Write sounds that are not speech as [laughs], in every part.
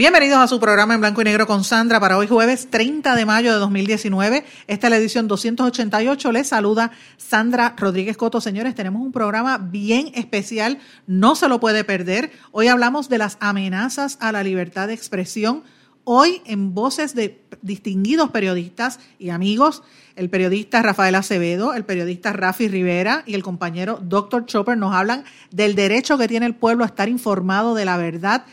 Bienvenidos a su programa en blanco y negro con Sandra para hoy jueves 30 de mayo de 2019. Esta es la edición 288. Les saluda Sandra Rodríguez Coto. Señores, tenemos un programa bien especial. No se lo puede perder. Hoy hablamos de las amenazas a la libertad de expresión. Hoy en voces de distinguidos periodistas y amigos, el periodista Rafael Acevedo, el periodista Rafi Rivera y el compañero Dr. Chopper nos hablan del derecho que tiene el pueblo a estar informado de la verdad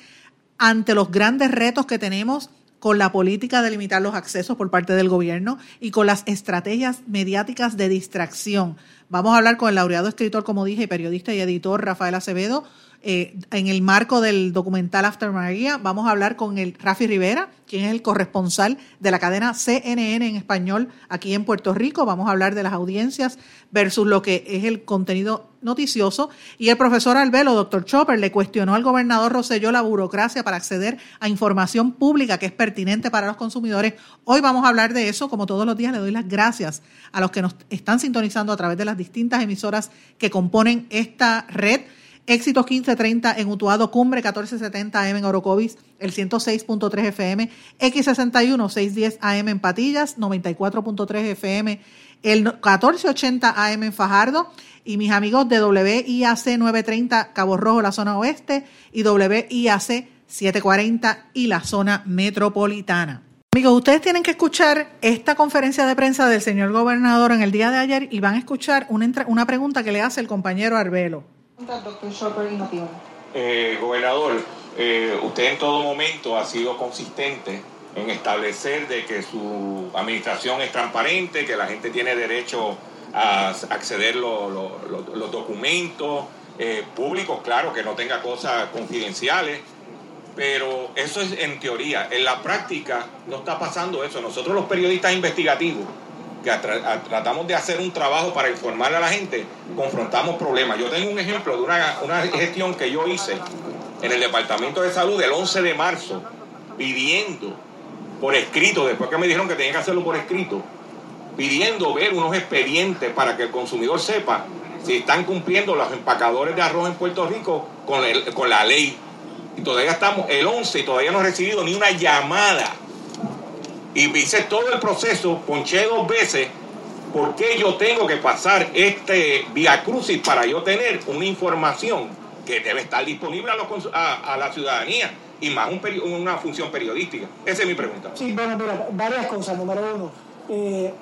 ante los grandes retos que tenemos con la política de limitar los accesos por parte del gobierno y con las estrategias mediáticas de distracción. Vamos a hablar con el laureado escritor, como dije, periodista y editor Rafael Acevedo eh, en el marco del documental After María, vamos a hablar con el Rafi Rivera, quien es el corresponsal de la cadena CNN en español aquí en Puerto Rico. Vamos a hablar de las audiencias versus lo que es el contenido noticioso. Y el profesor Albelo, doctor Chopper, le cuestionó al gobernador Rosselló la burocracia para acceder a información pública que es pertinente para los consumidores. Hoy vamos a hablar de eso. Como todos los días, le doy las gracias a los que nos están sintonizando a través de las distintas emisoras que componen esta red. Éxitos 1530 en Utuado, Cumbre 1470 AM en Orocovis, el 106.3 FM, X61 610 AM en Patillas, 94.3 FM, el 1480 AM en Fajardo y mis amigos de WIAC 930 Cabo Rojo, la zona oeste, y WIAC 740 y la zona metropolitana. Amigos, ustedes tienen que escuchar esta conferencia de prensa del señor gobernador en el día de ayer y van a escuchar una, una pregunta que le hace el compañero Arbelo. Eh, gobernador, eh, usted en todo momento ha sido consistente en establecer de que su administración es transparente, que la gente tiene derecho a acceder los los documentos eh, públicos, claro, que no tenga cosas confidenciales, pero eso es en teoría. En la práctica no está pasando eso. Nosotros los periodistas investigativos tratamos de hacer un trabajo para informar a la gente, confrontamos problemas. Yo tengo un ejemplo de una, una gestión que yo hice en el Departamento de Salud el 11 de marzo, pidiendo por escrito, después que me dijeron que tenía que hacerlo por escrito, pidiendo ver unos expedientes para que el consumidor sepa si están cumpliendo los empacadores de arroz en Puerto Rico con, el, con la ley. Y todavía estamos el 11 y todavía no he recibido ni una llamada y hice todo el proceso, ponché dos veces, ¿por qué yo tengo que pasar este vía crucis para yo tener una información que debe estar disponible a, la ciudadanía? y más una función periodística? Esa es mi pregunta. Sí, bueno, mira, varias cosas. Número uno, eh,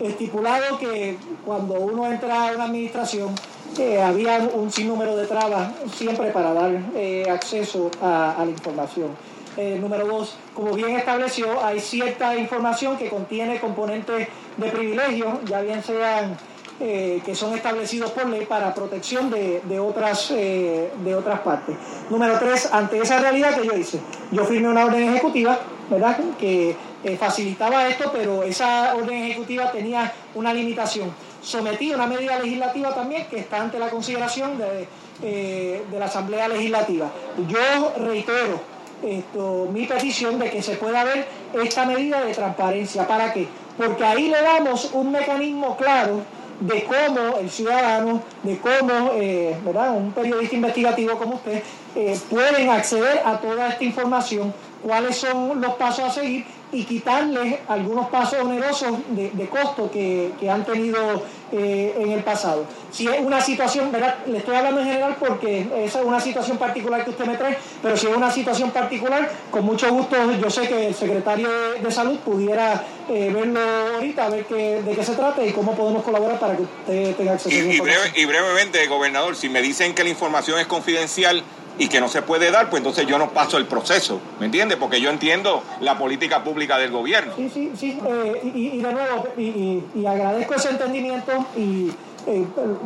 estipulado que cuando uno entra a una administración, eh, había un sinnúmero de trabas siempre para dar eh, acceso a la información. Eh, número dos, como bien estableció, hay cierta información que contiene componentes de privilegio, ya bien sean eh, que son establecidos por ley para protección de, otras, eh, de otras partes. Número tres, ante esa realidad que yo hice, yo firmé una orden ejecutiva, ¿verdad?, que facilitaba esto, pero esa orden ejecutiva tenía una limitación. Sometí una medida legislativa también que está ante la consideración de, de la Asamblea Legislativa. Yo reitero esto, mi petición de que se pueda ver esta medida de transparencia. ¿Para qué? Porque ahí le damos un mecanismo claro de cómo el ciudadano, de cómo eh, un periodista investigativo como usted, eh, pueden acceder a toda esta información, cuáles son los pasos a seguir y quitarles algunos pasos onerosos de, costo que, han tenido eh, en el pasado. Si es una situación, ¿verdad? le estoy hablando en general porque esa es una situación particular que usted me trae, pero si es una situación particular, con mucho gusto yo sé que el secretario de, Salud pudiera eh, verlo ahorita, a ver qué, de qué se trata y cómo podemos colaborar para que usted tenga acceso a y, y brevemente, gobernador, si me dicen que la información es confidencial, y que no se puede dar, pues entonces yo no paso el proceso, ¿me entiendes? Porque yo entiendo la política pública del gobierno. Sí, sí, sí, eh, y, de nuevo, y, agradezco ese entendimiento y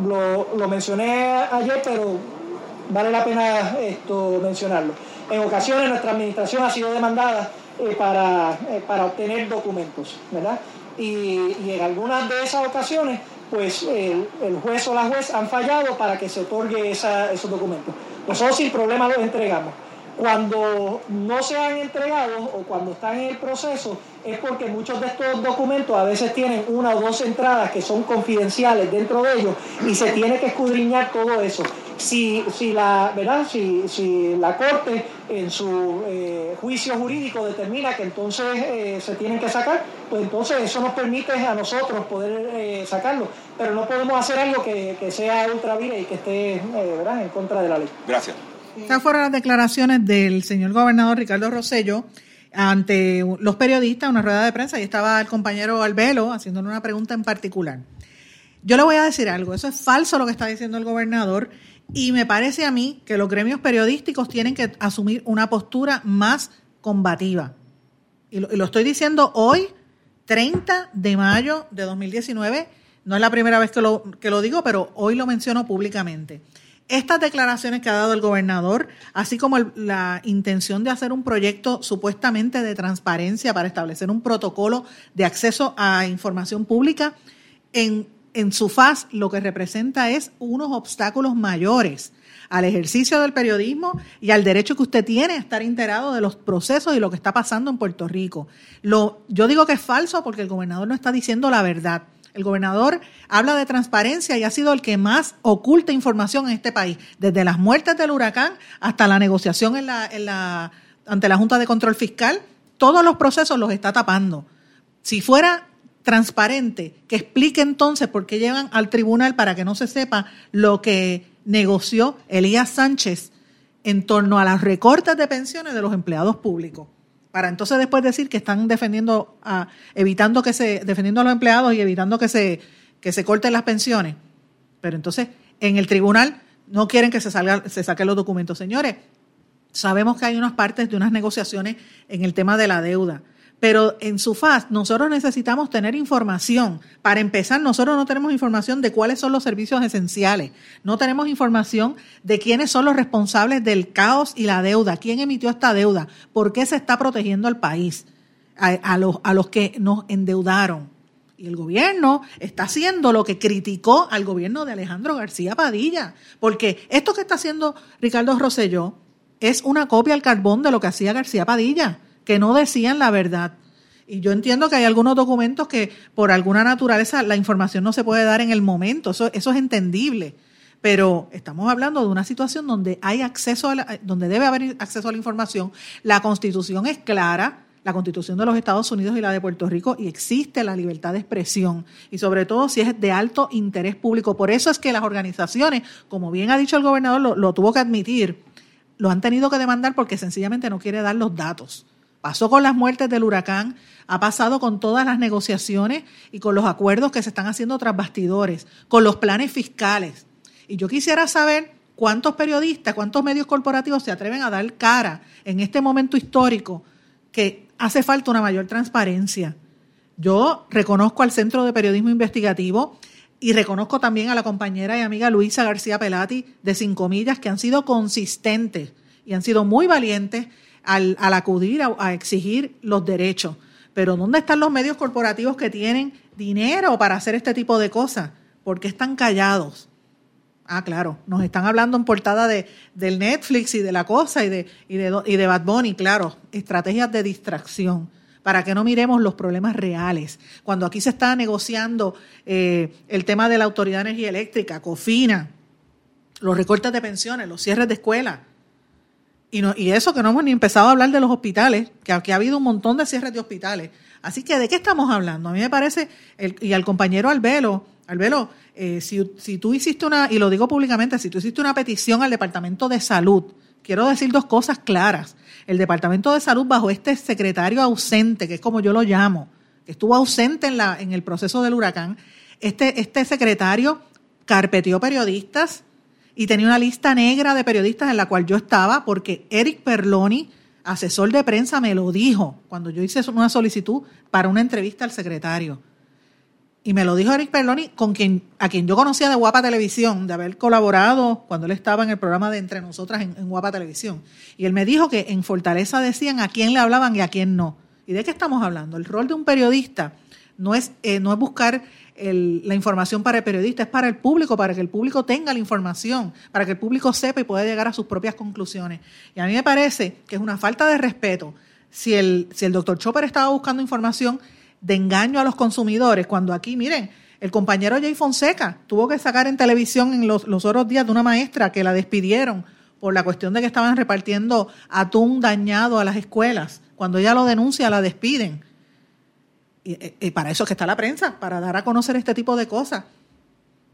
lo, lo, mencioné ayer, pero vale la pena esto mencionarlo. En ocasiones nuestra administración ha sido demandada para, para obtener documentos, ¿verdad? Y, en algunas de esas ocasiones, pues el, juez o la juez han fallado para que se otorgue esos documentos. Nosotros sin problema los entregamos. Cuando no se han entregado o cuando están en el proceso es porque muchos de estos documentos a veces tienen una o dos entradas que son confidenciales dentro de ellos y se tiene que escudriñar todo eso. Si, si, la, ¿verdad? Si, si la Corte en su eh, juicio jurídico determina que entonces eh, se tienen que sacar, pues entonces eso nos permite a nosotros poder eh, sacarlo. Pero no podemos hacer algo que, que sea ultravira y que esté ¿verdad? en contra de la ley. Gracias. Estas fueron las declaraciones del señor gobernador Ricardo Rosello ante los periodistas, una rueda de prensa, y estaba el compañero Albelo haciéndole una pregunta en particular. Yo le voy a decir algo, eso es falso lo que está diciendo el gobernador, y me parece a mí que los gremios periodísticos tienen que asumir una postura más combativa. Y lo, estoy diciendo hoy, 30 de mayo de 2019, no es la primera vez que lo, que lo digo, pero hoy lo menciono públicamente estas declaraciones que ha dado el gobernador, así como la intención de hacer un proyecto supuestamente de transparencia para establecer un protocolo de acceso a información pública, en, en su faz lo que representa es unos obstáculos mayores al ejercicio del periodismo y al derecho que usted tiene a estar enterado de los procesos y lo que está pasando en Puerto Rico. Yo digo que es falso porque el gobernador no está diciendo la verdad. El gobernador habla de transparencia y ha sido el que más oculta información en este país, desde las muertes del huracán hasta la negociación ante la Junta de Control Fiscal. Todos los procesos los está tapando. Si fuera transparente, que explique entonces por qué llevan al tribunal para que no se sepa lo que negoció Elías Sánchez en torno a las recortes de pensiones de los empleados públicos para entonces después decir que están defendiendo, a, evitando que se, defendiendo a los empleados y evitando que se, que se corten las pensiones. Pero entonces en el tribunal no quieren que se, salga, se saquen los documentos. Señores, sabemos que hay unas partes de unas negociaciones en el tema de la deuda. Pero en su faz, nosotros necesitamos tener información. Para empezar, nosotros no tenemos información de cuáles son los servicios esenciales. No tenemos información de quiénes son los responsables del caos y la deuda. ¿Quién emitió esta deuda? ¿Por qué se está protegiendo al país? A, los, a los que nos endeudaron. Y el gobierno está haciendo lo que criticó al gobierno de Alejandro García Padilla. Porque esto que está haciendo Ricardo Rosselló es una copia al carbón de lo que hacía García Padilla que no decían la verdad. Y yo entiendo que hay algunos documentos que por alguna naturaleza la información no se puede dar en el momento, eso, es entendible. Pero estamos hablando de una situación donde hay acceso, a la, donde debe haber acceso a la información. La constitución es clara, la constitución de los Estados Unidos y la de Puerto Rico, y existe la libertad de expresión, y sobre todo si es de alto interés público. Por eso es que las organizaciones, como bien ha dicho el gobernador, lo tuvo que admitir, lo han tenido que demandar porque sencillamente no quiere dar los datos. Pasó con las muertes del huracán, ha pasado con todas las negociaciones y con los acuerdos que se están haciendo tras bastidores, con los planes fiscales. Y yo quisiera saber cuántos periodistas, cuántos medios corporativos se atreven a dar cara en este momento histórico que hace falta una mayor transparencia. Yo reconozco al Centro de Periodismo Investigativo y reconozco también a la compañera y amiga Luisa García Pelati de Cinco Millas que han sido consistentes y han sido muy valientes al, acudir a, exigir los derechos. Pero ¿dónde están los medios corporativos que tienen dinero para hacer este tipo de cosas? ¿Por qué están callados? Ah, claro, nos están hablando en portada de, del Netflix y de la cosa y de, y de, y de Bad Bunny, claro, estrategias de distracción para que no miremos los problemas reales. Cuando aquí se está negociando eh, el tema de la Autoridad de Energía Eléctrica, COFINA, los recortes de pensiones, los cierres de escuelas, y, no, y eso que no hemos ni empezado a hablar de los hospitales, que aquí ha habido un montón de cierres de hospitales. Así que, ¿de qué estamos hablando? A mí me parece, el, y al compañero Albelo, Albelo, eh, si, si tú hiciste una, y lo digo públicamente, si tú hiciste una petición al Departamento de Salud, quiero decir dos cosas claras. El Departamento de Salud, bajo este secretario ausente, que es como yo lo llamo, que estuvo ausente en, la, en el proceso del huracán, este, este secretario carpeteó periodistas, y tenía una lista negra de periodistas en la cual yo estaba porque Eric Perloni, asesor de prensa, me lo dijo cuando yo hice una solicitud para una entrevista al secretario. Y me lo dijo Eric Perloni, con quien, a quien yo conocía de Guapa Televisión, de haber colaborado cuando él estaba en el programa de Entre Nosotras en, Guapa Televisión. Y él me dijo que en Fortaleza decían a quién le hablaban y a quién no. ¿Y de qué estamos hablando? El rol de un periodista no es, eh, no es buscar la información para el periodista, es para el público, para que el público tenga la información, para que el público sepa y pueda llegar a sus propias conclusiones. Y a mí me parece que es una falta de respeto si el, si el doctor Chopper estaba buscando información de engaño a los consumidores, cuando aquí, miren, el compañero Jay Fonseca tuvo que sacar en televisión en los, los otros días de una maestra que la despidieron por la cuestión de que estaban repartiendo atún dañado a las escuelas. Cuando ella lo denuncia, la despiden. Y, para eso es que está la prensa, para dar a conocer este tipo de cosas.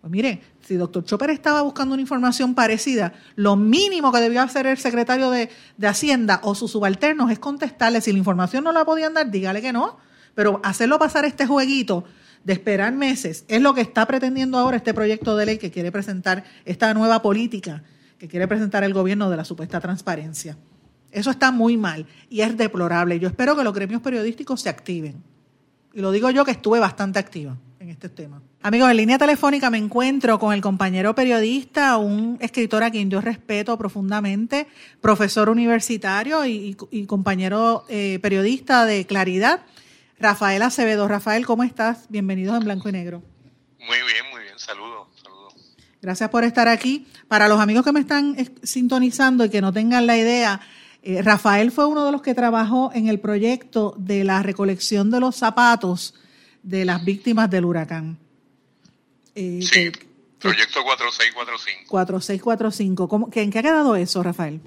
Pues mire, si doctor Chopper estaba buscando una información parecida, lo mínimo que debió hacer el secretario de, Hacienda o sus subalternos es contestarle. Si la información no la podían dar, dígale que no. Pero hacerlo pasar este jueguito de esperar meses es lo que está pretendiendo ahora este proyecto de ley que quiere presentar esta nueva política que quiere presentar el gobierno de la supuesta transparencia. Eso está muy mal y es deplorable. Yo espero que los gremios periodísticos se activen. Y lo digo yo que estuve bastante activa en este tema. Amigos, en línea telefónica me encuentro con el compañero periodista, un escritor a quien yo respeto profundamente, profesor universitario y, compañero eh, periodista de Claridad, Rafael Acevedo. Rafael, ¿cómo estás? Bienvenidos en Blanco y Negro. Muy bien, muy bien. Saludos. Saludos. Gracias por estar aquí. Para los amigos que me están sintonizando y que no tengan la idea, eh, Rafael fue uno de los que trabajó en el proyecto de la recolección de los zapatos de las víctimas del huracán. Eh, sí, proyecto 4645. 4645. ¿En qué ha quedado eso, Rafael?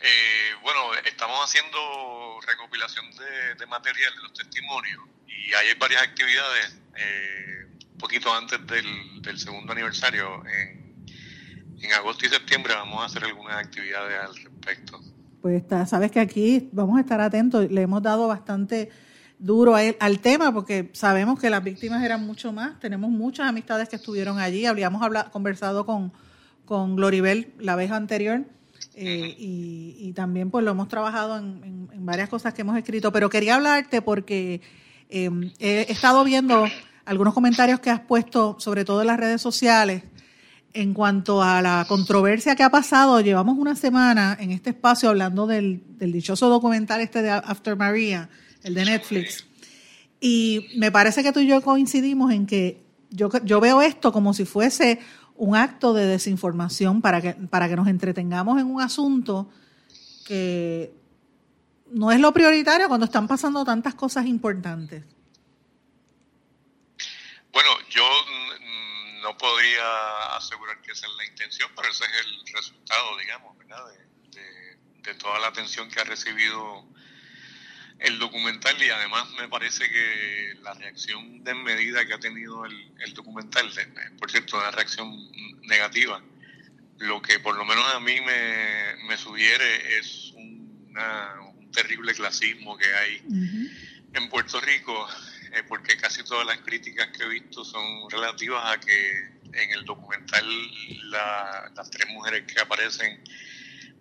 Eh, bueno, estamos haciendo recopilación de, material de los testimonios y hay varias actividades un poquito antes del, segundo aniversario. En, en agosto y septiembre vamos a hacer algunas actividades al respecto. Pues está, sabes que aquí vamos a estar atentos, le hemos dado bastante duro a él, al tema porque sabemos que las víctimas eran mucho más, tenemos muchas amistades que estuvieron allí, habíamos conversado con, con Gloribel la vez anterior eh, y, también pues lo hemos trabajado en, varias cosas que hemos escrito, pero quería hablarte porque em, he estado viendo algunos comentarios que has puesto, sobre todo en las redes sociales, en cuanto a la controversia que ha pasado, llevamos una semana en este espacio hablando del, dichoso documental este de After Maria, el de Netflix. Y me parece que tú y yo coincidimos en que yo, yo veo esto como si fuese un acto de desinformación para que, para que nos entretengamos en un asunto que no es lo prioritario cuando están pasando tantas cosas importantes. Bueno, yo podría asegurar que esa es la intención, pero ese es el resultado, digamos, ¿verdad? De, toda la atención que ha recibido el documental y además me parece que la reacción desmedida que ha tenido el, documental, por cierto, una reacción negativa, lo que por lo menos a mí me, sugiere es un terrible clasismo que hay en Puerto Rico eh, porque casi todas las críticas que he visto son relativas a que en el documental las tres mujeres que aparecen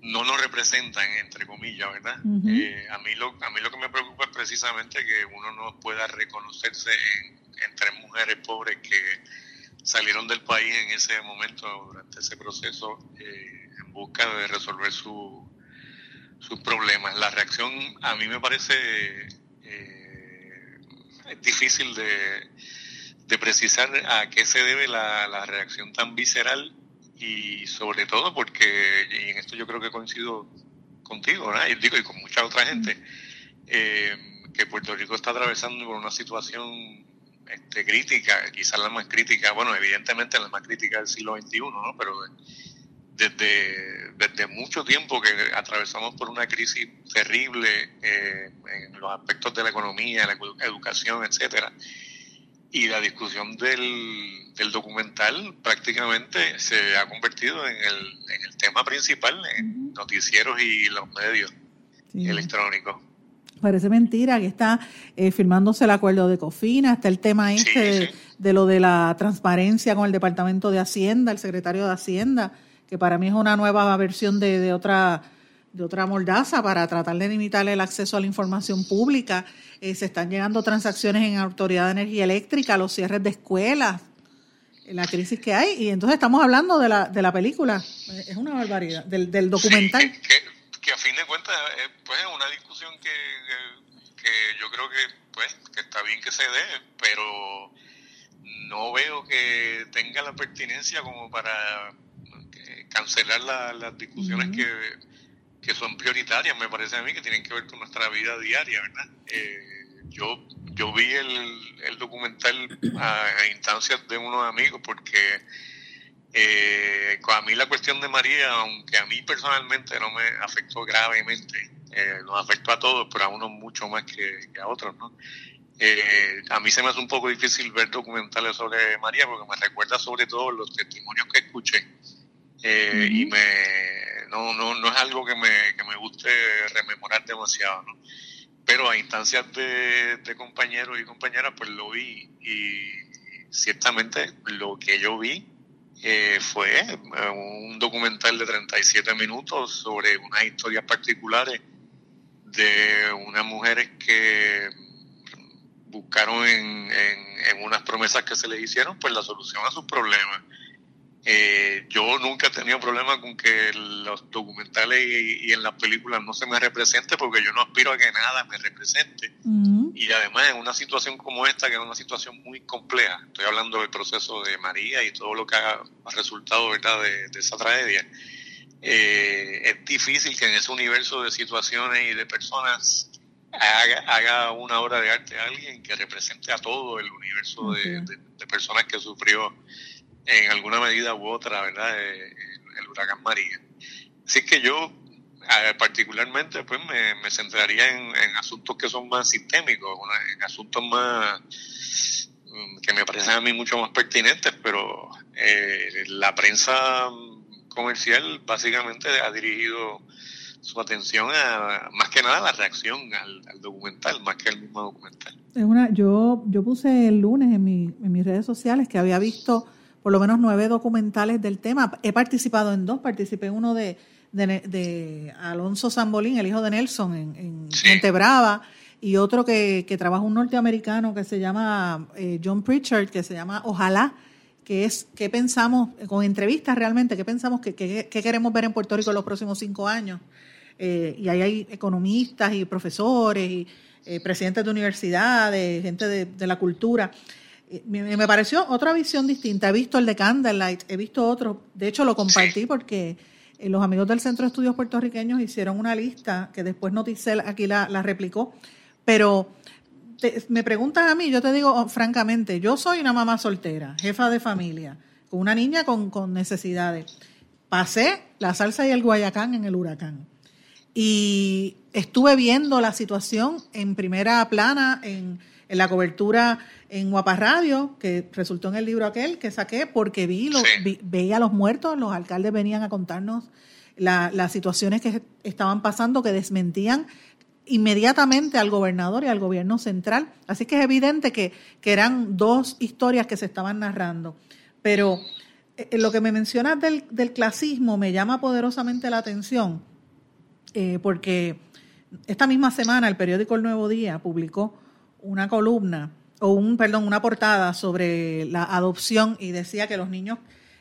no nos representan, entre comillas, ¿verdad? Eh, a, mí lo, a mí lo que me preocupa es precisamente que uno no pueda reconocerse en, tres mujeres pobres que salieron del país en ese momento, durante ese proceso, eh, en busca de resolver su, sus problemas. La reacción a mí me parece es difícil de, precisar a qué se debe la, reacción tan visceral y sobre todo porque, y en esto yo creo que coincido contigo, y digo, y con mucha otra gente, eh, que Puerto Rico está atravesando por una situación este, crítica, quizás la más crítica, bueno, evidentemente la más crítica del siglo XXI, ¿no? Pero desde, desde mucho tiempo que atravesamos por una crisis terrible eh, en los aspectos de la economía, la educación, etcétera. Y la discusión del, del documental prácticamente se ha convertido en el, en el tema principal en noticieros y los medios electrónicos. Parece mentira que está eh, firmándose el acuerdo de COFINA, está el tema este de, de, lo de la transparencia con el Departamento de Hacienda, el secretario de Hacienda que para mí es una nueva versión de, otra de otra mordaza para tratar de limitar el acceso a la información pública. Eh, se están llegando transacciones en Autoridad de Energía Eléctrica, los cierres de escuelas, la crisis que hay. Y entonces estamos hablando de la, de la película. Es una barbaridad, del, del documental. que, a fin de cuentas, eh, pues es una discusión que, que, yo creo que, pues, que está bien que se dé, pero no veo que tenga la pertinencia como para cancelar las discusiones que, que son prioritarias, me parece a mí, que tienen que ver con nuestra vida diaria, ¿verdad? Eh, yo, yo vi el, el documental a, instancias de unos amigos porque eh, a mí la cuestión de María, aunque a mí personalmente no me afectó gravemente, eh, nos afectó a todos, pero a unos mucho más que, a otros, ¿no? Eh, a mí se me hace un poco difícil ver documentales sobre María porque me recuerda sobre todo los testimonios que escuché eh, y me no, no, no es algo que me, que me guste rememorar demasiado, ¿no? pero a instancias de, compañeros y compañeras, pues lo vi y ciertamente lo que yo vi eh, fue eh, un documental de 37 minutos sobre unas historias particulares de unas mujeres que buscaron en, en, unas promesas que se les hicieron pues la solución a sus problemas eh, yo nunca he tenido problema con que los documentales y, en las películas no se me represente porque yo no aspiro a que nada me represente. Y además en una situación como esta, que es una situación muy compleja, estoy hablando del proceso de María y todo lo que ha, resultado ¿verdad? De, esa tragedia, eh, es difícil que en ese universo de situaciones y de personas haga, haga una obra de arte a alguien que represente a todo el universo de, de personas que sufrió en alguna medida u otra, ¿verdad? Eh, el huracán María. Así que yo particularmente pues me, centraría en, asuntos que son más sistémicos, en asuntos más mm, que me parecen a mí mucho más pertinentes, pero eh, la prensa comercial básicamente ha dirigido su atención a más que nada a la reacción al, documental, más que al mismo documental. Es una, yo, yo puse el lunes en, mi, en mis redes sociales que había visto por lo menos nueve documentales del tema. He participado en dos, participé en uno de, de, Alonso Zambolín, el hijo de Nelson, en, en Montebrava, y otro que, que, trabaja un norteamericano que se llama eh, John Pritchard, que se llama Ojalá, que es qué pensamos, con entrevistas realmente, qué pensamos que, queremos ver en Puerto Rico en los próximos cinco años. Eh, y ahí hay economistas y profesores y eh, presidentes de universidades, gente de, de la cultura me, pareció otra visión distinta. He visto el de Candlelight, he visto otro. De hecho, lo compartí porque eh, los amigos del Centro de Estudios Puertorriqueños hicieron una lista que después Noticel aquí la, replicó. Pero me preguntan a mí, yo te digo oh, francamente, yo soy una mamá soltera, jefa de familia, con una niña con, con necesidades. Pasé la salsa y el guayacán en el huracán. Y estuve viendo la situación en primera plana, en en la cobertura en Guapa Radio, que resultó en el libro aquel que saqué, porque vi, veía a los muertos, los alcaldes venían a contarnos las situaciones que estaban pasando, que desmentían inmediatamente al gobernador y al gobierno central. Así que es evidente que, eran dos historias que se estaban narrando. Pero eh, lo que me mencionas del, del, clasismo me llama poderosamente la atención, eh, porque esta misma semana el periódico El Nuevo Día publicó una columna o un perdón, una portada sobre la adopción y decía que los niños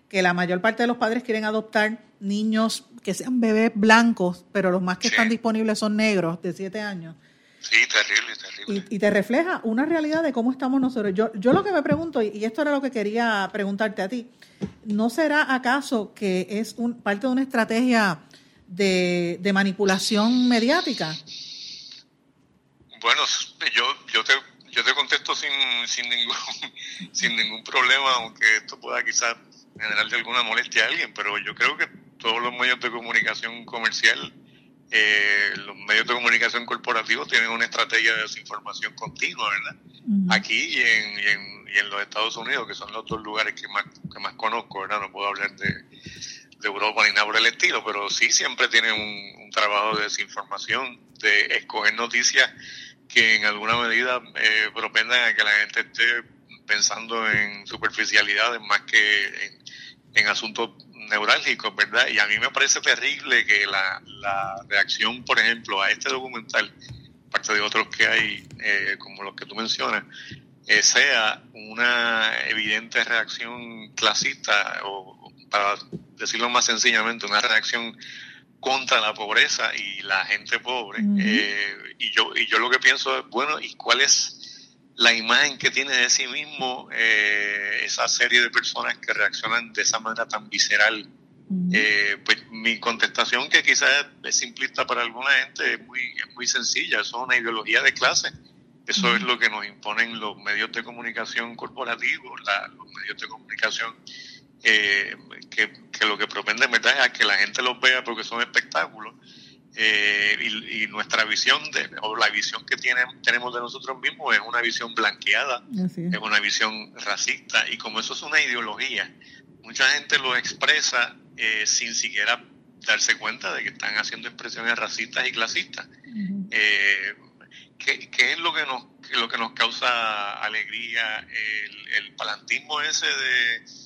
que la mayor parte de los padres quieren adoptar niños que sean bebés blancos, pero los más que están disponibles son negros de 7 años. Sí, terrible, terrible. Y, te refleja una realidad de cómo estamos nosotros. Yo, yo lo que me pregunto, y esto era lo que quería preguntarte a ti, ¿no será acaso que es un, parte de una estrategia de, de manipulación mediática? Bueno, [laughs] yo, yo, te, yo te contesto sin, sin, ningún, [laughs] sin ningún problema, aunque esto pueda quizás generar de alguna molestia a alguien, pero yo creo que todos los medios de comunicación comercial, eh, los medios de comunicación corporativos tienen una estrategia de desinformación continua, ¿verdad? Aquí y en, y en, y, en, los Estados Unidos, que son los dos lugares que más, que más conozco, ¿verdad? No puedo hablar de, de Europa ni nada por el estilo, pero sí siempre tienen un, un trabajo de desinformación, de escoger noticias que en alguna medida eh, propendan a que la gente esté pensando en superficialidades más que en, asuntos neurálgicos, ¿verdad? Y a mí me parece terrible que la, la reacción, por ejemplo, a este documental, parte de otros que hay, eh, como los que tú mencionas, eh, sea una evidente reacción clasista, o para decirlo más sencillamente, una reacción contra la pobreza y la gente pobre. Eh, y, yo, y yo lo que pienso es, bueno, ¿y cuál es la imagen que tiene de sí mismo eh, esa serie de personas que reaccionan de esa manera tan visceral. Eh, pues mi contestación, que quizás es simplista para alguna gente, es muy, es muy sencilla. Eso es una ideología de clase. Eso es lo que nos imponen los medios de comunicación corporativos, los medios de comunicación eh, que, que, lo que propenden ¿verdad? es a que la gente los vea porque son espectáculos eh, y, nuestra visión de, o la visión que tiene, tenemos de nosotros mismos es una visión blanqueada, es. una visión racista y como eso es una ideología, mucha gente lo expresa eh, sin siquiera darse cuenta de que están haciendo expresiones racistas y clasistas. eh, ¿qué, ¿qué, es lo que nos lo que nos causa alegría? El, el palantismo ese de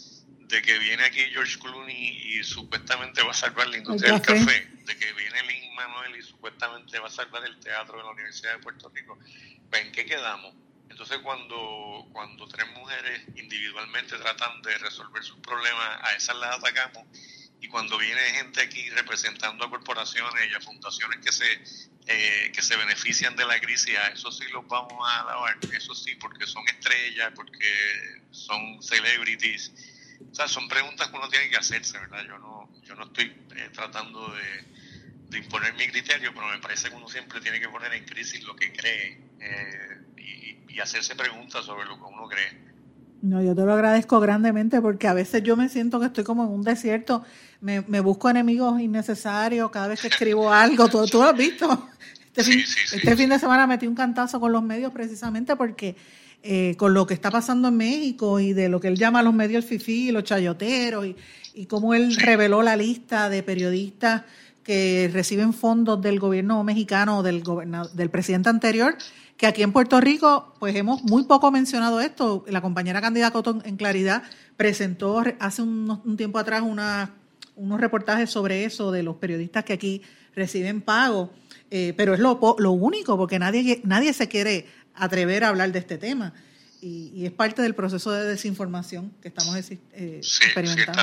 de que viene aquí George Clooney y supuestamente va a salvar la industria del café, de que viene Lin Manuel y supuestamente va a salvar el teatro de la Universidad de Puerto Rico, ¿en qué quedamos? Entonces cuando, cuando tres mujeres individualmente tratan de resolver sus problemas, a esas las atacamos y cuando viene gente aquí representando a corporaciones y a fundaciones que se eh, que se benefician de la crisis, a eso sí los vamos a alabar, eso sí, porque son estrellas, porque son celebrities o sea, son preguntas que uno tiene que hacerse, ¿verdad? Yo no, yo no estoy eh, tratando de, imponer mi criterio, pero me parece que uno siempre tiene que poner en crisis lo que cree eh, y, hacerse preguntas sobre lo que uno cree. No, yo te lo agradezco grandemente porque a veces yo me siento que estoy como en un desierto, me, me busco enemigos innecesarios cada vez que escribo [laughs] algo, tú, tú lo has visto. Este, fin, este fin de semana metí un cantazo con los medios precisamente porque eh, con lo que está pasando en México y de lo que él llama los medios FIFI, los chayoteros, y, y cómo él reveló la lista de periodistas que reciben fondos del gobierno mexicano, del, del presidente anterior, que aquí en Puerto Rico, pues hemos muy poco mencionado esto. La compañera Candida Cotton en Claridad presentó hace un, un tiempo atrás unos reportajes sobre eso, de los periodistas que aquí reciben pago. Eh, pero es lo, lo único, porque nadie, nadie se quiere atrever a hablar de este tema. Y, es parte del proceso de desinformación que estamos eh, experimentando.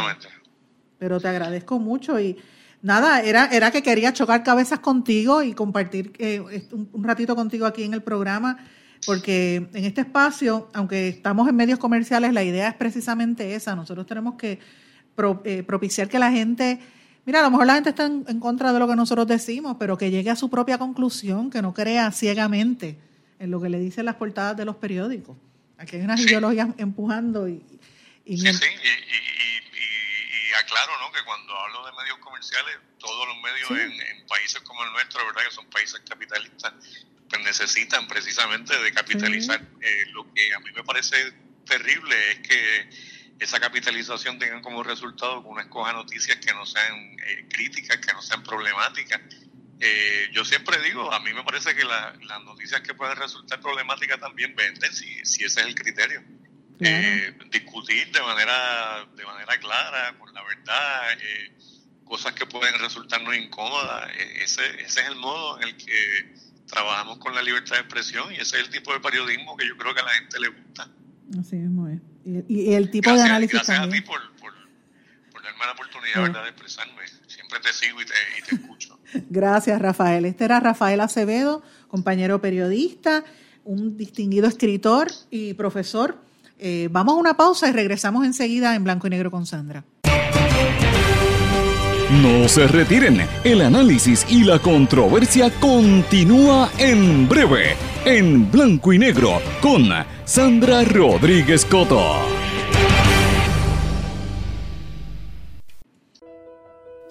Pero te agradezco mucho y nada, era, era que quería chocar cabezas contigo y compartir eh, un, ratito contigo aquí en el programa, porque en este espacio, aunque estamos en medios comerciales, la idea es precisamente esa. Nosotros tenemos que eh, propiciar que la gente... Mira, a lo mejor la gente está en, en, contra de lo que nosotros decimos, pero que llegue a su propia conclusión, que no crea ciegamente en lo que le dicen las portadas de los periódicos. Aquí hay unas ideologías [laughs] empujando y... y sí, sí, y, aclaro ¿no? que cuando hablo de medios comerciales, todos los medios en, países como el nuestro, ¿verdad? que son países capitalistas, pues necesitan precisamente de capitalizar. Eh, lo que a mí me parece terrible es que esa capitalización tenga como resultado que uno escoja noticias que no sean eh, críticas, que no sean problemáticas eh, yo siempre digo, a mí me parece que las noticias que pueden resultar problemáticas también venden, si, si ese es el criterio. Eh, discutir de manera, de manera clara, con la verdad, eh, cosas que pueden resultarnos incómodas. ese, ese es el modo en el que trabajamos con la libertad de expresión y ese es el tipo de periodismo que yo creo que a la gente le gusta. Así es. Y, el tipo de análisis gracias también. a ti por, por, por darme la oportunidad ¿verdad? de expresarme. Siempre te sigo y te, y te escucho. Gracias, Rafael. Este era Rafael Acevedo, compañero periodista, un distinguido escritor y profesor. Eh, vamos a una pausa y regresamos enseguida en Blanco y Negro con Sandra. No se retiren, el análisis y la controversia continúa en breve, en Blanco y Negro con Sandra Rodríguez Coto.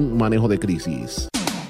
manejo de crisis.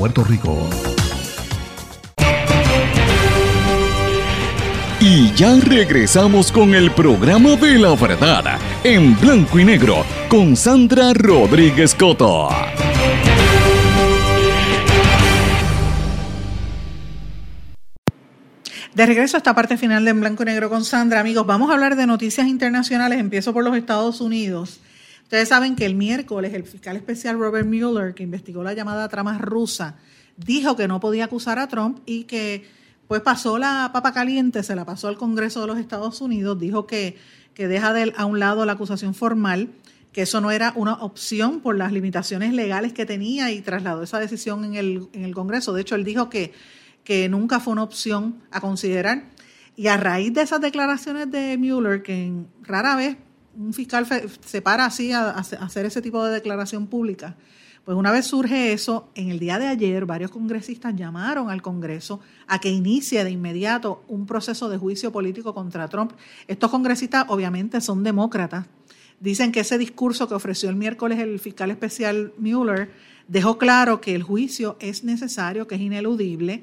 Puerto Rico. Y ya regresamos con el programa de la verdad en blanco y negro con Sandra Rodríguez Coto. De regreso a esta parte final de En Blanco y Negro con Sandra, amigos, vamos a hablar de noticias internacionales. Empiezo por los Estados Unidos. Ustedes saben que el miércoles el fiscal especial Robert Mueller, que investigó la llamada trama rusa, dijo que no podía acusar a Trump y que pues pasó la papa caliente, se la pasó al Congreso de los Estados Unidos, dijo que, que deja de, a un lado la acusación formal, que eso no era una opción por las limitaciones legales que tenía y trasladó esa decisión en el, en el Congreso. De hecho, él dijo que, que nunca fue una opción a considerar. Y a raíz de esas declaraciones de Mueller, que rara vez un fiscal se para así a, hacer ese tipo de declaración pública. Pues una vez surge eso, en el día de ayer varios congresistas llamaron al Congreso a que inicie de inmediato un proceso de juicio político contra Trump. Estos congresistas obviamente son demócratas. Dicen que ese discurso que ofreció el miércoles el fiscal especial Mueller dejó claro que el juicio es necesario, que es ineludible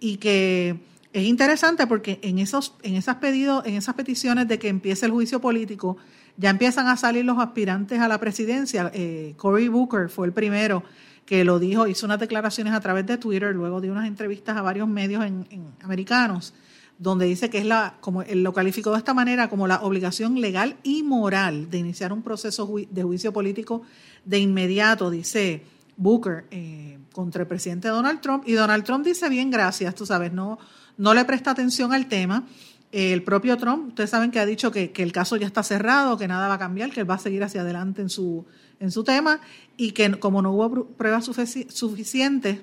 y que es interesante porque en esos en esas pedidos, en esas peticiones de que empiece el juicio político ya empiezan a salir los aspirantes a la presidencia. Eh, Cory Booker fue el primero que lo dijo, hizo unas declaraciones a través de Twitter, luego dio unas entrevistas a varios medios en, americanos, donde dice que es la, como él lo calificó de esta manera, como la obligación legal y moral de iniciar un proceso de juicio político de inmediato. Dice, Booker eh, contra el presidente Donald Trump. Y Donald Trump dice bien, gracias, tú sabes, no, no le presta atención al tema. el propio Trump, ustedes saben que ha dicho que, el caso ya está cerrado, que nada va a cambiar, que él va a seguir hacia adelante en su, en su tema y que como no hubo pruebas suficientes,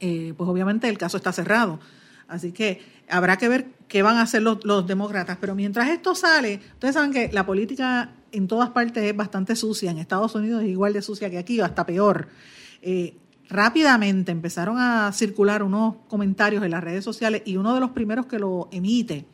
eh, pues obviamente el caso está cerrado. Así que habrá que ver qué van a hacer los, los, demócratas. Pero mientras esto sale, ustedes saben que la política en todas partes es bastante sucia. En Estados Unidos es igual de sucia que aquí, o hasta peor. Eh, rápidamente empezaron a circular unos comentarios en las redes sociales y uno de los primeros que lo emite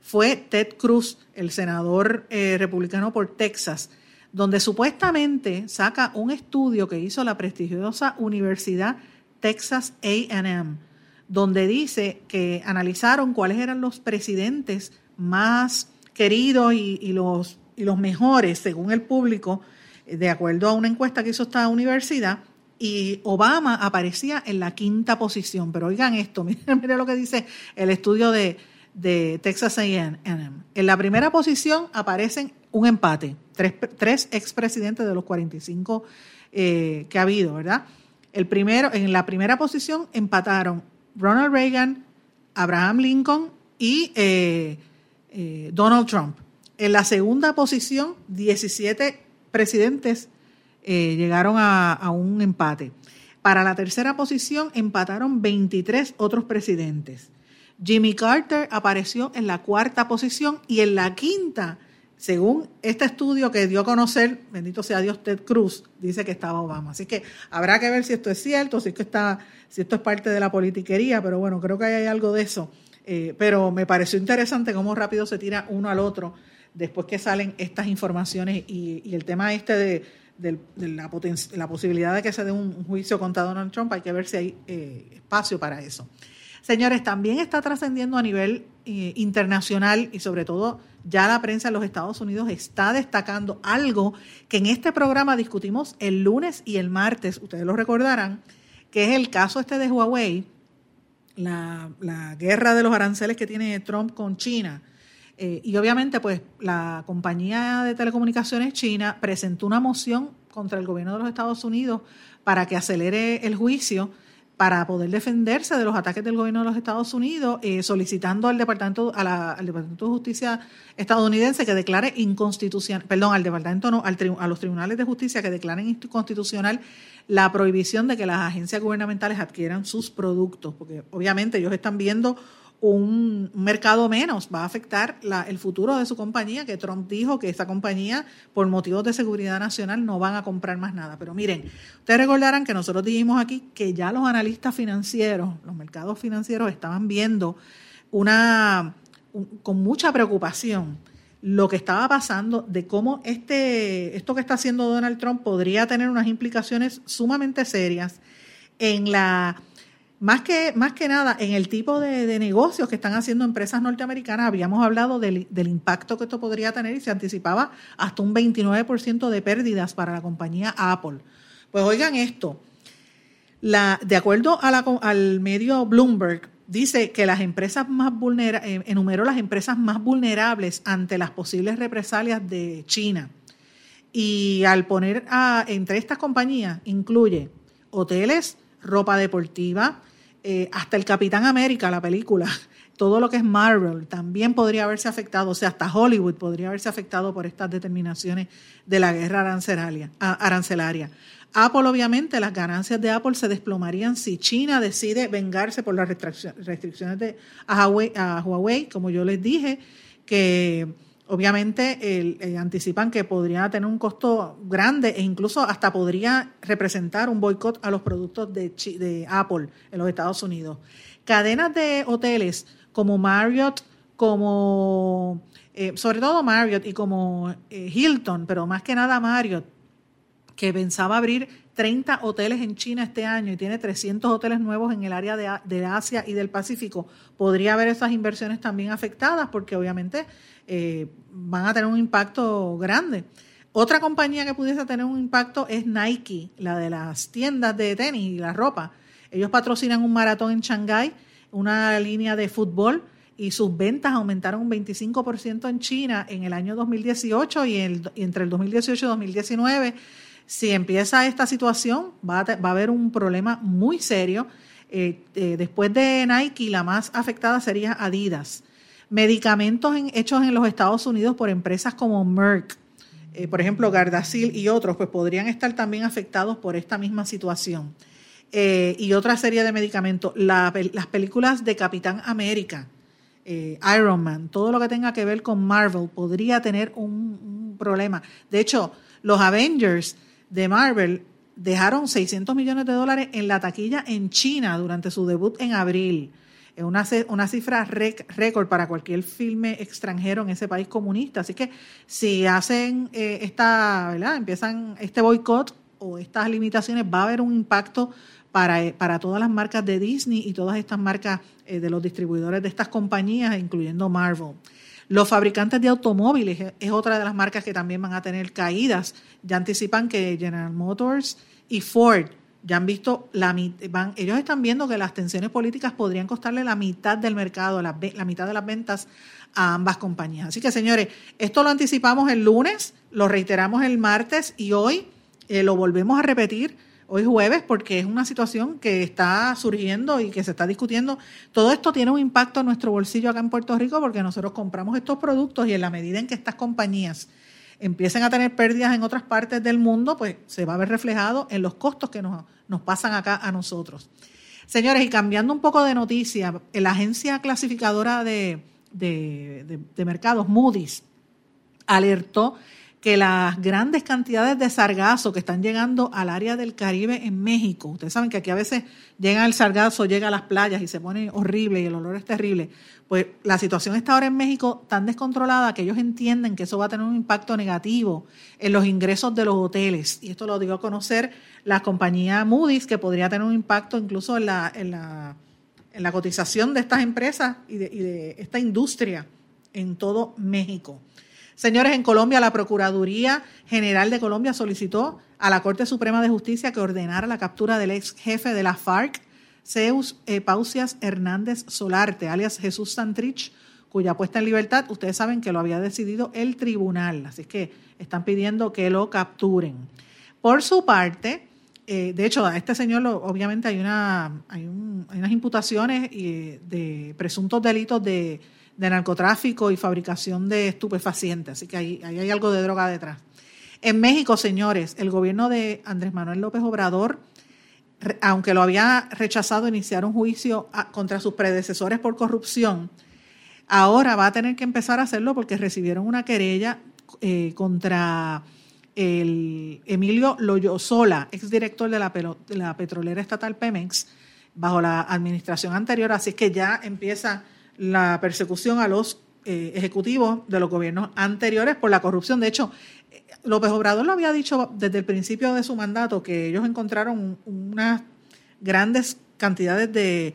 fue Ted Cruz, el senador eh, republicano por Texas, donde supuestamente saca un estudio que hizo la prestigiosa Universidad Texas AM, donde dice que analizaron cuáles eran los presidentes más queridos y, los, y los mejores, según el público, de acuerdo a una encuesta que hizo esta universidad, y Obama aparecía en la quinta posición. Pero oigan esto, [laughs] miren, lo que dice el estudio de, Texas AM. En la primera posición aparecen un empate, tres, tres expresidentes de los 45 eh, que ha habido, ¿verdad? El primero, en la primera posición empataron Ronald Reagan, Abraham Lincoln y eh, eh, Donald Trump. En la segunda posición, 17 presidentes eh, llegaron a, un empate. Para la tercera posición empataron 23 otros presidentes. Jimmy Carter apareció en la cuarta posición y en la quinta según este estudio que dio a conocer, bendito sea Dios, Ted Cruz, dice que estaba Obama. Así que habrá que ver si esto es cierto, si esto, está, si esto es parte de la politiquería, pero bueno, creo que hay algo de eso. Eh, pero me pareció interesante cómo rápido se tira uno al otro después que salen estas informaciones y, el tema este de, la, la, posibilidad de que se dé un juicio contra Donald Trump, hay que ver si hay eh, espacio para eso. Señores, también está trascendiendo a nivel eh, internacional y sobre todo ya la prensa de los Estados Unidos está destacando algo que en este programa discutimos el lunes y el martes, ustedes lo recordarán, que es el caso este de Huawei, la, guerra de los aranceles que tiene Trump con China. Eh, y obviamente, pues la compañía de telecomunicaciones china presentó una moción contra el gobierno de los Estados Unidos para que acelere el juicio para poder defenderse de los ataques del gobierno de los Estados Unidos, eh, solicitando al Departamento, al Departamento de Justicia estadounidense que declare inconstitucional, perdón, al Departamento no, a los tribunales de justicia que declaren inconstitucional la prohibición de que las agencias gubernamentales adquieran sus productos, porque obviamente ellos están viendo un mercado menos, va a afectar el futuro de su compañía, que Trump dijo que esa compañía, por motivos de seguridad nacional, no van a comprar más nada. Pero miren, ustedes recordarán que nosotros dijimos aquí que ya los analistas financieros, los mercados financieros estaban viendo una con mucha preocupación lo que estaba pasando de cómo este, esto que está haciendo Donald Trump podría tener unas implicaciones sumamente serias en la más que, más que nada, en el tipo de, negocios que están haciendo empresas norteamericanas, habíamos hablado del, impacto que esto podría tener y se anticipaba hasta un 29% de pérdidas para la compañía Apple. Pues oigan esto, de acuerdo al medio Bloomberg, dice que las empresas más vulnerables, eh, enumeró las empresas más vulnerables ante las posibles represalias de China. Y al poner a, entre estas compañías, incluye hoteles, ropa deportiva, eh, hasta el Capitán América, la película, [laughs] todo lo que es Marvel, también podría haberse afectado, o sea, hasta Hollywood podría haberse afectado por estas determinaciones de la guerra arancelaria. arancelaria. Apple, obviamente, las ganancias de Apple se desplomarían si China decide vengarse por las restricciones de, a Huawei, como yo les dije, que obviamente eh, anticipan que podría tener un costo grande e incluso hasta podría representar un boicot a los productos de, de Apple en los Estados Unidos. Cadenas de hoteles como Marriott, como eh, sobre todo Marriott y como eh, Hilton, pero más que nada Marriott, que pensaba abrir 30 hoteles en China este año y tiene 300 hoteles nuevos en el área de, de Asia y del Pacífico, podría haber esas inversiones también afectadas porque obviamente eh, van a tener un impacto grande. Otra compañía que pudiese tener un impacto es Nike, la de las tiendas de tenis y la ropa. Ellos patrocinan un maratón en Shanghái, una línea de fútbol, y sus ventas aumentaron un 25% en China en el año 2018 y, entre el 2018 y 2019 si empieza esta situación, va a, haber un problema muy serio. Eh, eh, después de Nike, la más afectada sería Adidas. Medicamentos hechos en los Estados Unidos por empresas como Merck, eh, por ejemplo, Gardasil y otros, pues podrían estar también afectados por esta misma situación. y otra serie de medicamentos. las películas de Capitán América, Iron Man, todo lo que tenga que ver con Marvel podría tener un problema. De hecho, los Avengers de Marvel dejaron 600 millones de dólares en la taquilla en China durante su debut en abril. Es una, una cifra récord para cualquier filme extranjero en ese país comunista. Así que si hacen eh, esta, ¿verdad? Empiezan este boicot o estas limitaciones, va a haber un impacto para, eh, para todas las marcas de Disney y todas estas marcas eh, de los distribuidores de estas compañías, incluyendo Marvel. Los fabricantes de automóviles es otra de las marcas que también van a tener caídas. Ya anticipan que General Motors y Ford ya han visto, la, van, ellos están viendo que las tensiones políticas podrían costarle la mitad del mercado, la, mitad de las ventas a ambas compañías. Así que, señores, esto lo anticipamos el lunes, lo reiteramos el martes y hoy eh, lo volvemos a repetir hoy jueves porque es una situación que está surgiendo y que se está discutiendo. Todo esto tiene un impacto en nuestro bolsillo acá en Puerto Rico porque nosotros compramos estos productos y en la medida en que estas compañías empiecen a tener pérdidas en otras partes del mundo, pues se va a ver reflejado en los costos que nos, nos pasan acá a nosotros. Señores, y cambiando un poco de noticia, la agencia clasificadora de, de, de mercados, Moody's, alertó que las grandes cantidades de sargazo que están llegando al área del Caribe en México, ustedes saben que aquí a veces llega el sargazo, llega a las playas y se pone horrible y el olor es terrible, pues la situación está ahora en México tan descontrolada que ellos entienden que eso va a tener un impacto negativo en los ingresos de los hoteles. Y esto lo digo a conocer la compañía Moody's, que podría tener un impacto incluso en la, en la, en la cotización de estas empresas y de, y de esta industria en todo México. Señores, en Colombia la Procuraduría General de Colombia solicitó a la Corte Suprema de Justicia que ordenara la captura del ex jefe de la FARC, Zeus eh, Pausias Hernández Solarte, alias Jesús Santrich, cuya puesta en libertad, ustedes saben que lo había decidido el tribunal, así que están pidiendo que lo capturen. Por su parte, eh, de hecho, a este señor obviamente hay, una, hay, unas imputaciones eh, de presuntos delitos de de narcotráfico y fabricación de estupefacientes. Así que ahí, hay algo de droga detrás. En México, señores, el gobierno de Andrés Manuel López Obrador, aunque lo había rechazado iniciar un juicio contra sus predecesores por corrupción, ahora va a tener que empezar a hacerlo porque recibieron una querella eh, contra el Emilio Loyosola, exdirector de la, de la petrolera estatal Pemex, bajo la administración anterior. Así que ya empieza la persecución a los eh, ejecutivos de los gobiernos anteriores por la corrupción. De hecho, López Obrador lo había dicho desde el principio de su mandato que ellos encontraron unas grandes cantidades de,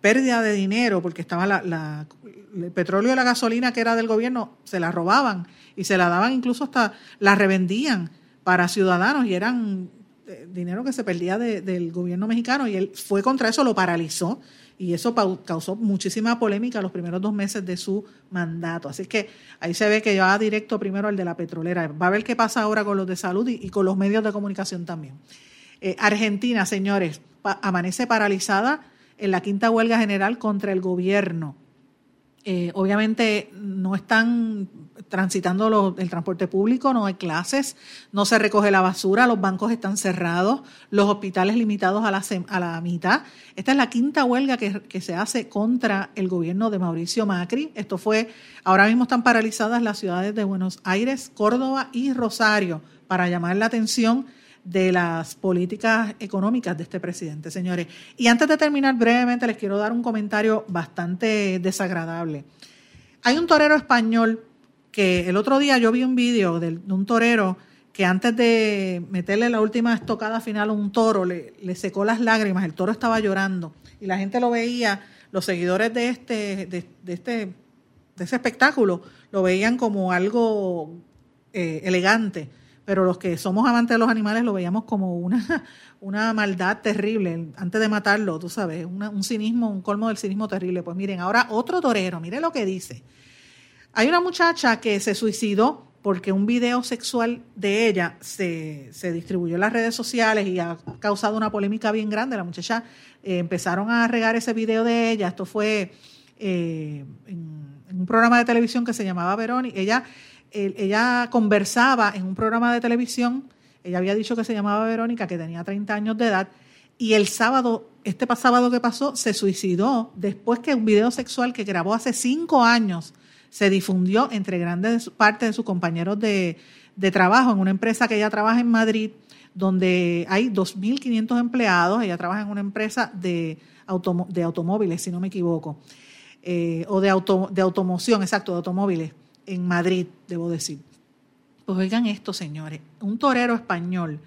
pérdida de dinero porque estaba la, el petróleo y la gasolina que era del gobierno se la robaban y se la daban incluso hasta la revendían para ciudadanos y eran eh, dinero que se perdía del gobierno mexicano y él fue contra eso, lo paralizó y eso causó muchísima polémica los primeros dos meses de su mandato. Así que ahí se ve que va directo primero al de la petrolera. Va a ver qué pasa ahora con los de salud y, con los medios de comunicación también. Eh, Argentina, señores, amanece paralizada en la quinta huelga general contra el gobierno. Eh, obviamente no están transitando el transporte público, no hay clases, no se recoge la basura, los bancos están cerrados, los hospitales limitados a la, a la mitad. Esta es la quinta huelga que, que, se hace contra el gobierno de Mauricio Macri. Esto fue, ahora mismo están paralizadas las ciudades de Buenos Aires, Córdoba y Rosario para llamar la atención de las políticas económicas de este presidente, señores. Y antes de terminar brevemente, les quiero dar un comentario bastante desagradable. Hay un torero español que el otro día yo vi un vídeo de, un torero que antes de meterle la última estocada final a un toro, le, secó las lágrimas, el toro estaba llorando y la gente lo veía, los seguidores de este, de, este, de ese espectáculo lo veían como algo eh, elegante pero los que somos amantes de los animales lo veíamos como una, [laughs] una maldad terrible antes de matarlo, tú sabes, un cinismo, un colmo del cinismo terrible. Pues miren, ahora otro torero, mire lo que dice. Hay una muchacha que se suicidó porque un video sexual de ella se, se, distribuyó en las redes sociales y ha causado una polémica bien grande. La muchacha eh, empezaron a regar ese video de ella. Esto fue eh, en, un programa de televisión que se llamaba Verónica. Ella, ella conversaba en un programa de televisión. Ella había dicho que se llamaba Verónica, que tenía 30 años de edad. Y el sábado, este sábado que pasó, se suicidó después que un video sexual que grabó hace cinco años se difundió entre grandes partes de sus compañeros de, trabajo en una empresa que ella trabaja en Madrid, donde hay 2.500 empleados. Ella trabaja en una empresa de, de automóviles, si no me equivoco, eh, o de, auto, de automoción, exacto, de automóviles, en Madrid, debo decir. Pues oigan esto, señores, un torero español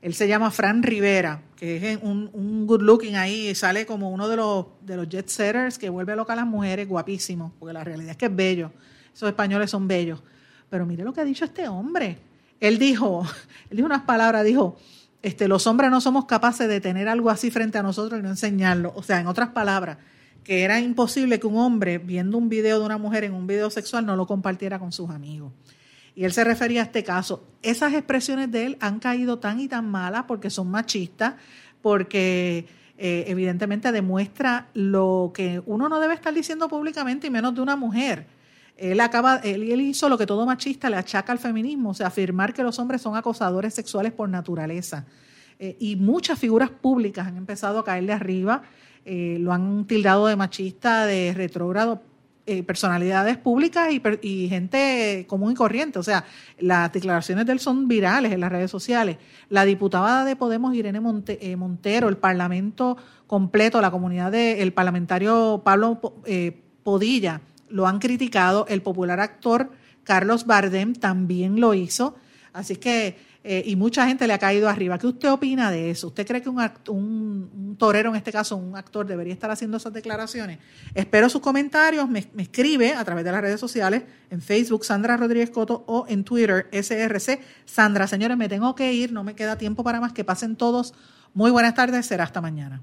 él se llama Fran Rivera, que es un, good looking ahí, sale como uno de los, de los jet setters que vuelve loca a las mujeres, guapísimo, porque la realidad es que es bello. Esos españoles son bellos. Pero mire lo que ha dicho este hombre. Él dijo, [laughs] él dijo unas palabras, dijo, este, los hombres no somos capaces de tener algo así frente a nosotros y no enseñarlo. O sea, en otras palabras, que era imposible que un hombre viendo un video de una mujer en un video sexual no lo compartiera con sus amigos y él se refería a este caso, esas expresiones de él han caído tan y tan malas porque son machistas, porque eh, evidentemente demuestra lo que uno no debe estar diciendo públicamente y menos de una mujer. Él acaba, él, hizo lo que todo machista le achaca al feminismo, o sea, afirmar que los hombres son acosadores sexuales por naturaleza. Eh, y muchas figuras públicas han empezado a caerle arriba, eh, lo han tildado de machista, de retrógrado, eh, personalidades públicas y, gente común y corriente. O sea, las declaraciones de él son virales en las redes sociales. La diputada de Podemos, Irene eh, Montero, el Parlamento completo, la comunidad del parlamentario Pablo eh, Podilla, lo han criticado. El popular actor Carlos Bardem también lo hizo. Así que eh, y mucha gente le ha caído arriba. ¿Qué usted opina de eso? ¿Usted cree que un, un, torero, en este caso un actor, debería estar haciendo esas declaraciones? Espero sus comentarios, me, escribe a través de las redes sociales, en Facebook Sandra Rodríguez Coto o en Twitter SRC Sandra. Señores, me tengo que ir, no me queda tiempo para más, que pasen todos. Muy buenas tardes, será hasta mañana.